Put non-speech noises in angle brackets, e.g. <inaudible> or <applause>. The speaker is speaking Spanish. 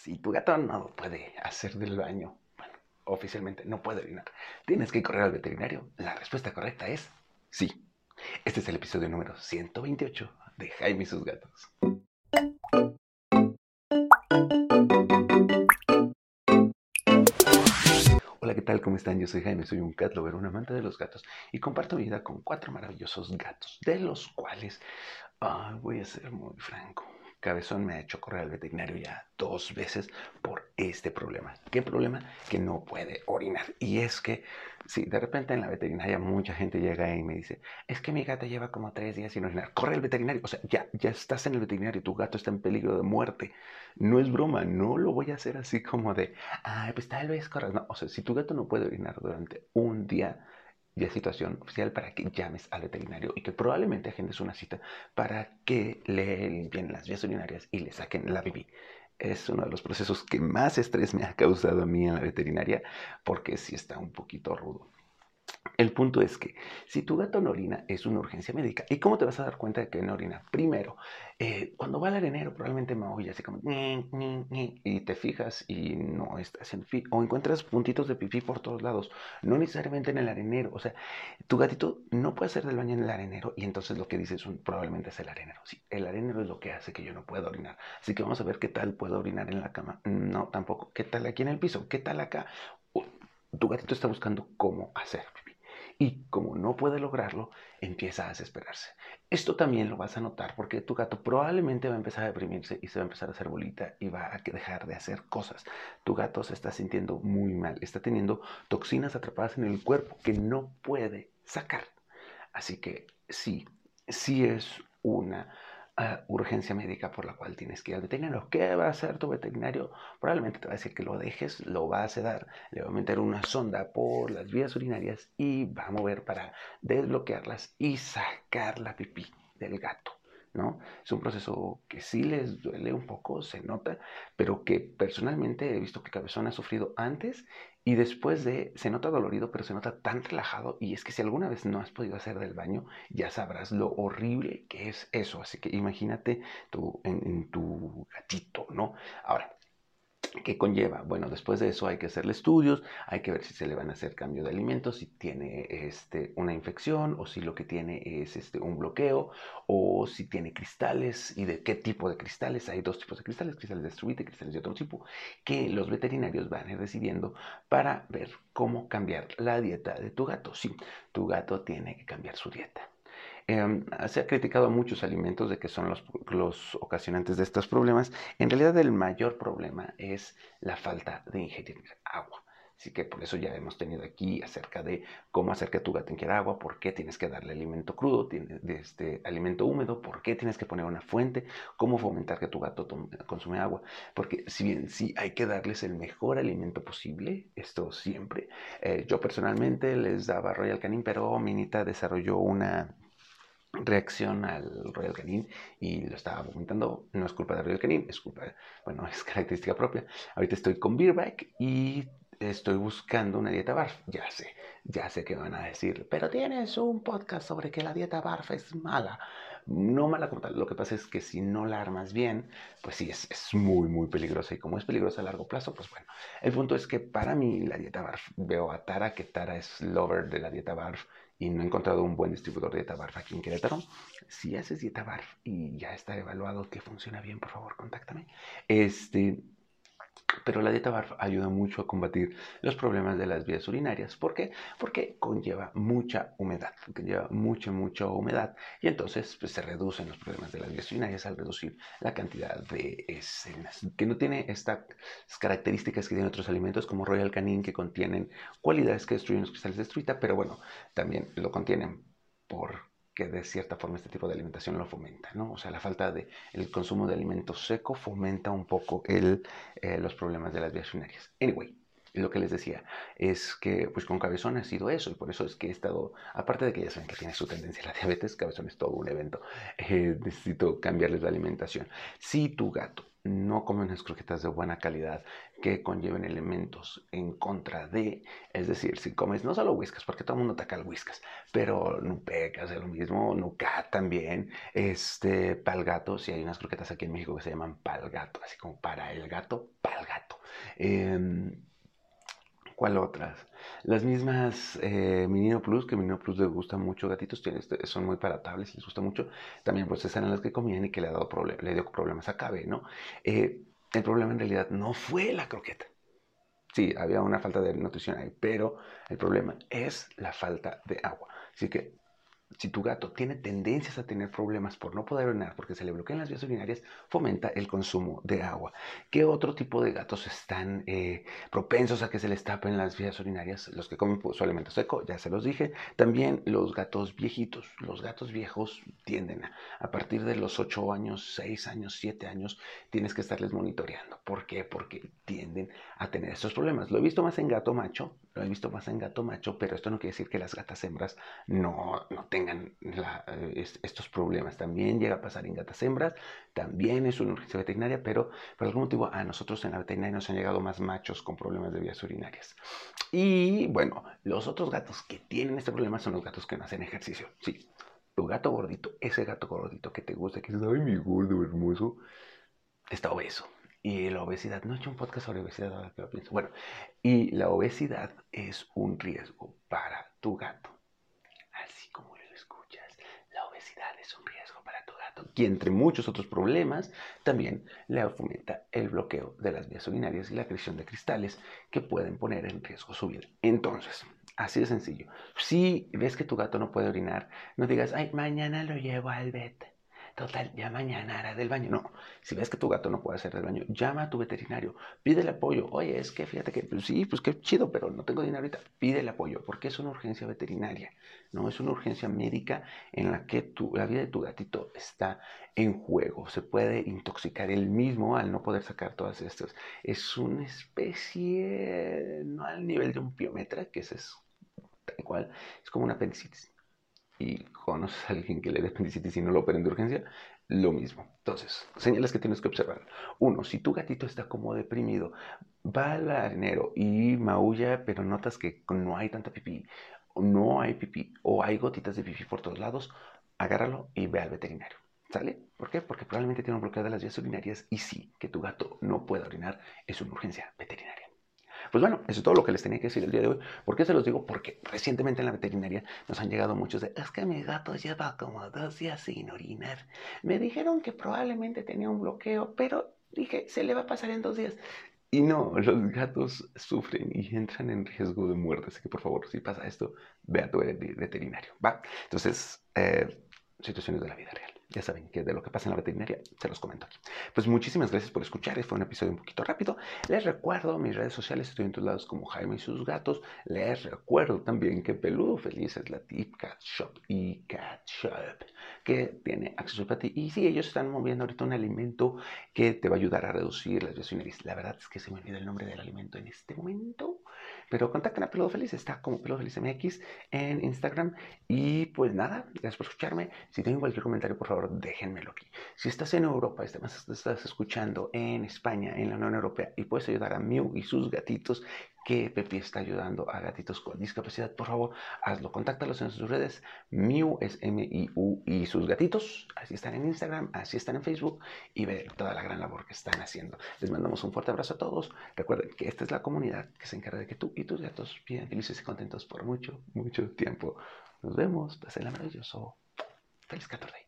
Si tu gato no puede hacer del baño, bueno, oficialmente no puede orinar, tienes que correr al veterinario. La respuesta correcta es sí. Este es el episodio número 128 de Jaime y sus gatos. Hola, ¿qué tal? ¿Cómo están? Yo soy Jaime, soy un cat lover, un amante de los gatos y comparto mi vida con cuatro maravillosos gatos, de los cuales voy a ser muy franco. Cabezón me ha hecho correr al veterinario ya dos veces por este problema. ¿Qué problema? Que no puede orinar. Y es que, si de repente en la veterinaria mucha gente llega y me dice, es que mi gata lleva como tres días sin orinar, corre al veterinario. O sea, ya, ya estás en el veterinario, tu gato está en peligro de muerte. No es broma, no lo voy a hacer así como de, ay, pues tal vez corre. No, o sea, si tu gato no puede orinar durante un día, ya situación oficial para que llames al veterinario y que probablemente agendes una cita para que le limpien las vías urinarias y le saquen la pipí. Es uno de los procesos que más estrés me ha causado a mí en la veterinaria porque sí está un poquito rudo. El punto es que si tu gato no orina es una urgencia médica. ¿Y cómo te vas a dar cuenta de que no orina? Primero, eh, cuando va al arenero probablemente maulla así como y te fijas y no está haciendo pipí o encuentras puntitos de pipí por todos lados, no necesariamente en el arenero. O sea, tu gatito no puede hacer del baño en el arenero y entonces lo que dices probablemente es el arenero. Sí, el arenero es lo que hace que yo no pueda orinar. Así que vamos a ver qué tal puedo orinar en la cama. No, tampoco. ¿Qué tal aquí en el piso? ¿Qué tal acá? Tu gatito está buscando cómo hacer Y como no puede lograrlo, empieza a desesperarse. Esto también lo vas a notar porque tu gato probablemente va a empezar a deprimirse y se va a empezar a hacer bolita y va a dejar de hacer cosas. Tu gato se está sintiendo muy mal, está teniendo toxinas atrapadas en el cuerpo que no puede sacar. Así que sí, sí es una urgencia médica por la cual tienes que ir al veterinario. ¿Qué va a hacer tu veterinario? Probablemente te va a decir que lo dejes, lo va a sedar, le va a meter una sonda por las vías urinarias y va a mover para desbloquearlas y sacar la pipí del gato. ¿No? Es un proceso que sí les duele un poco, se nota, pero que personalmente he visto que Cabezón ha sufrido antes y después de, se nota dolorido, pero se nota tan relajado. Y es que si alguna vez no has podido hacer del baño, ya sabrás lo horrible que es eso. Así que imagínate tú en tu gatito, ¿no? Ahora, ¿Qué conlleva? Bueno, después de eso hay que hacerle estudios, hay que ver si se le van a hacer cambio de alimentos, si tiene este, una infección o si lo que tiene es este, un bloqueo o si tiene cristales y de qué tipo de cristales. Hay dos tipos de cristales, cristales de estrubita y cristales de otro tipo, que los veterinarios van a ir decidiendo para ver cómo cambiar la dieta de tu gato. Sí, tu gato tiene que cambiar su dieta. Em, se ha criticado muchos alimentos de que son los, los, ocasionantes de estos problemas. En realidad el mayor problema es la falta de ingerir agua. Así que por eso ya hemos tenido aquí acerca de cómo hacer que tu gato ingiera agua, por qué tienes que darle alimento crudo, este alimento húmedo, por qué tienes que poner una fuente, cómo fomentar que tu gato consume agua. Porque si bien sí hay que darles el mejor alimento posible, esto siempre. Eh, yo personalmente les daba Royal Canin, pero Minita desarrolló una reacción al Royal Canin y lo estaba vomitando. No es culpa de Royal Canin, es culpa, bueno, <laughs> es característica propia. Ahorita estoy con Beerback y estoy buscando una dieta BARF. Ya sé, ya sé que van a decir, pero tienes un podcast sobre que la dieta BARF es mala. No mala como tal, lo que pasa es que si no la armas bien, pues sí, es, es muy, muy peligrosa. Y como es peligrosa a largo plazo, pues bueno, el punto es que para mí la dieta BARF, veo a Tara, que Tara es lover de la dieta BARF y no he encontrado un buen distribuidor de dieta BARF aquí en Querétaro, si haces dieta BARF y ya está evaluado que funciona bien, por favor, contáctame. Este, pero la dieta BARF ayuda mucho a combatir los problemas de las vías urinarias. ¿Por qué? Porque conlleva mucha humedad, conlleva mucha, mucha humedad y entonces pues, se reducen los problemas de las vías urinarias al reducir la cantidad de escenas. Que no tiene estas características que tienen otros alimentos como Royal Canin que contienen cualidades que destruyen los cristales de estruita, pero bueno, también lo contienen por que de cierta forma este tipo de alimentación lo fomenta, ¿no? O sea, la falta de el consumo de alimento seco fomenta un poco el, eh, los problemas de las vías urinarias. Anyway, lo que les decía es que pues con Cabezón ha sido eso y por eso es que he estado, aparte de que ya saben que tiene su tendencia a la diabetes, Cabezón es todo un evento, eh, necesito cambiarles la alimentación. Si tu gato no come unas croquetas de buena calidad que conlleven elementos en contra de, es decir, si comes no solo whiskas, porque todo el mundo ataca al whiskas, pero nupecas es lo mismo, nucat también, este, pal gato, si hay unas croquetas aquí en México que se llaman pal gato, así como para el gato, pal Em, ¿Cuál otras? Las mismas eh, Minino Plus, que Minino Plus les gusta mucho, gatitos, tienen, este, son muy palatables, les gusta mucho. También pues esas eran las que comían y que le, ha dado le dio problemas a Cabe, ¿no? Eh, el problema en realidad no fue la croqueta. Sí, había una falta de nutrición ahí, pero el problema es la falta de agua. Así que si tu gato tiene tendencias a tener problemas por no poder orinar porque se le bloquean las vías urinarias, fomenta el consumo de agua. ¿Qué otro tipo de gatos están eh, propensos a que se les tapen las vías urinarias? Los que comen su alimento seco, ya se los dije. También los gatos viejitos. Los gatos viejos tienden a, a partir de los 8 años, 6 años, 7 años, tienes que estarles monitoreando. ¿Por qué? Porque tienden a tener estos problemas. Lo he visto más en gato macho, lo he visto más en gato macho, pero esto no quiere decir que las gatas hembras no, no tengan tengan estos problemas. También llega a pasar en gatas hembras, también es una urgencia veterinaria, pero por algún motivo a nosotros en la veterinaria nos han llegado más machos con problemas de vías urinarias. Y bueno, los otros gatos que tienen este problema son los gatos que no hacen ejercicio. Sí, tu gato gordito, ese gato gordito que te gusta, que dices, ay, mi gordo hermoso, está obeso. Y la obesidad, no he hecho un podcast sobre obesidad ahora que lo pienso. Bueno, y la obesidad es un riesgo para tu gato. Así como es un riesgo para tu gato. Y entre muchos otros problemas, también le fomenta el bloqueo de las vías urinarias y la creación de cristales que pueden poner en riesgo su vida. Entonces, así de sencillo. Si ves que tu gato no puede orinar, no digas, ay, mañana lo llevo al vet. Total, ya mañana hará del baño. No, si ves que tu gato no puede hacer del baño, llama a tu veterinario, pídele apoyo. Oye, es que fíjate que, pues sí, pues qué chido, pero no tengo dinero ahorita. Pídele apoyo, porque es una urgencia veterinaria, no es una urgencia médica en la que tu, la vida de tu gatito está en juego. Se puede intoxicar él mismo al no poder sacar todas estas. Es una especie, no al nivel de un piometra, que ese es tal cual, es como una apendicitis y conoces a alguien que le dé apendicitis y no lo operen de urgencia, lo mismo. Entonces, señales que tienes que observar. Uno, si tu gatito está como deprimido, va al arenero y maulla, pero notas que no hay tanta pipí, o no hay pipí, o hay gotitas de pipí por todos lados, agárralo y ve al veterinario. ¿Sale? ¿Por qué? Porque probablemente tiene un bloqueo de las vías urinarias y sí, que tu gato no pueda orinar es una urgencia veterinaria. Pues bueno, eso es todo lo que les tenía que decir el día de hoy. ¿Por qué se los digo? Porque recientemente en la veterinaria nos han llegado muchos de, es que mi gato lleva como dos días sin orinar. Me dijeron que probablemente tenía un bloqueo, pero dije, se le va a pasar en dos días. Y no, los gatos sufren y entran en riesgo de muerte. Así que por favor, si pasa esto, ve a tu veterinario. ¿va? Entonces, eh, situaciones de la vida ya saben que de lo que pasa en la veterinaria se los comento aquí. Pues muchísimas gracias por escuchar. Fue un episodio un poquito rápido. Les recuerdo mis redes sociales. Estoy en todos lados como Jaime y sus gatos. Les recuerdo también que Peludo Feliz es la Tip Cat Shop y Cat Shop que tiene acceso para ti. Y sí, ellos están moviendo ahorita un alimento que te va a ayudar a reducir las lesiones. La verdad es que se me olvida el nombre del alimento en este momento. Pero contacten a Peludo Feliz. Está como Peludo Feliz MX en Instagram. Y pues nada, gracias por escucharme. Si tienen cualquier comentario, por favor déjenmelo aquí. Si estás en Europa, estás escuchando en España, en la Unión Europea y puedes ayudar a Mew y sus gatitos, que Pepi está ayudando a gatitos con discapacidad, por favor, hazlo. Contáctalos en sus redes. Mew es M-I-U y sus gatitos. Así están en Instagram, así están en Facebook y ver toda la gran labor que están haciendo. Les mandamos un fuerte abrazo a todos. Recuerden que esta es la comunidad que se encarga de que tú y tus gatos vivan felices y contentos por mucho, mucho tiempo. Nos vemos. Pasen la maravilloso. Feliz 14.